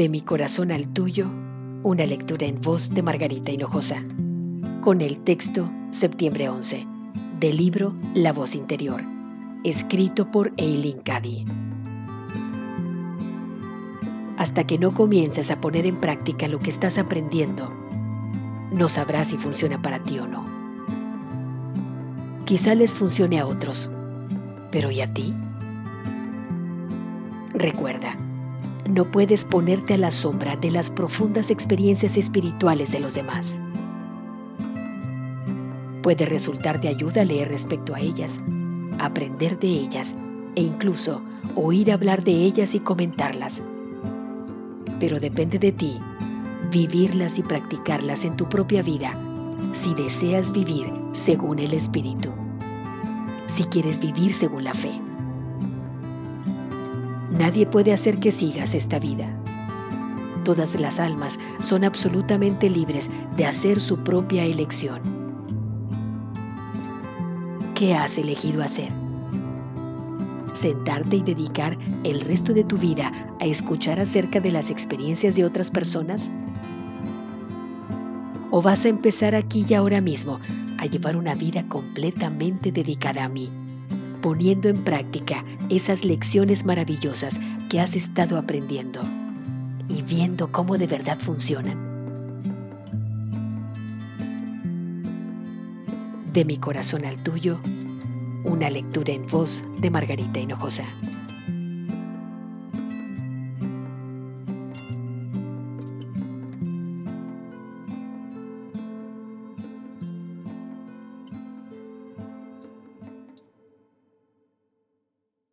De mi corazón al tuyo, una lectura en voz de Margarita Hinojosa, con el texto Septiembre 11, del libro La voz interior, escrito por Eileen Cady. Hasta que no comiences a poner en práctica lo que estás aprendiendo, no sabrás si funciona para ti o no. Quizá les funcione a otros, pero ¿y a ti? Recuerda, no puedes ponerte a la sombra de las profundas experiencias espirituales de los demás. Puede resultar de ayuda leer respecto a ellas, aprender de ellas e incluso oír hablar de ellas y comentarlas. Pero depende de ti vivirlas y practicarlas en tu propia vida si deseas vivir según el Espíritu, si quieres vivir según la fe. Nadie puede hacer que sigas esta vida. Todas las almas son absolutamente libres de hacer su propia elección. ¿Qué has elegido hacer? ¿Sentarte y dedicar el resto de tu vida a escuchar acerca de las experiencias de otras personas? ¿O vas a empezar aquí y ahora mismo a llevar una vida completamente dedicada a mí? Poniendo en práctica esas lecciones maravillosas que has estado aprendiendo y viendo cómo de verdad funcionan. De mi corazón al tuyo, una lectura en voz de Margarita Hinojosa.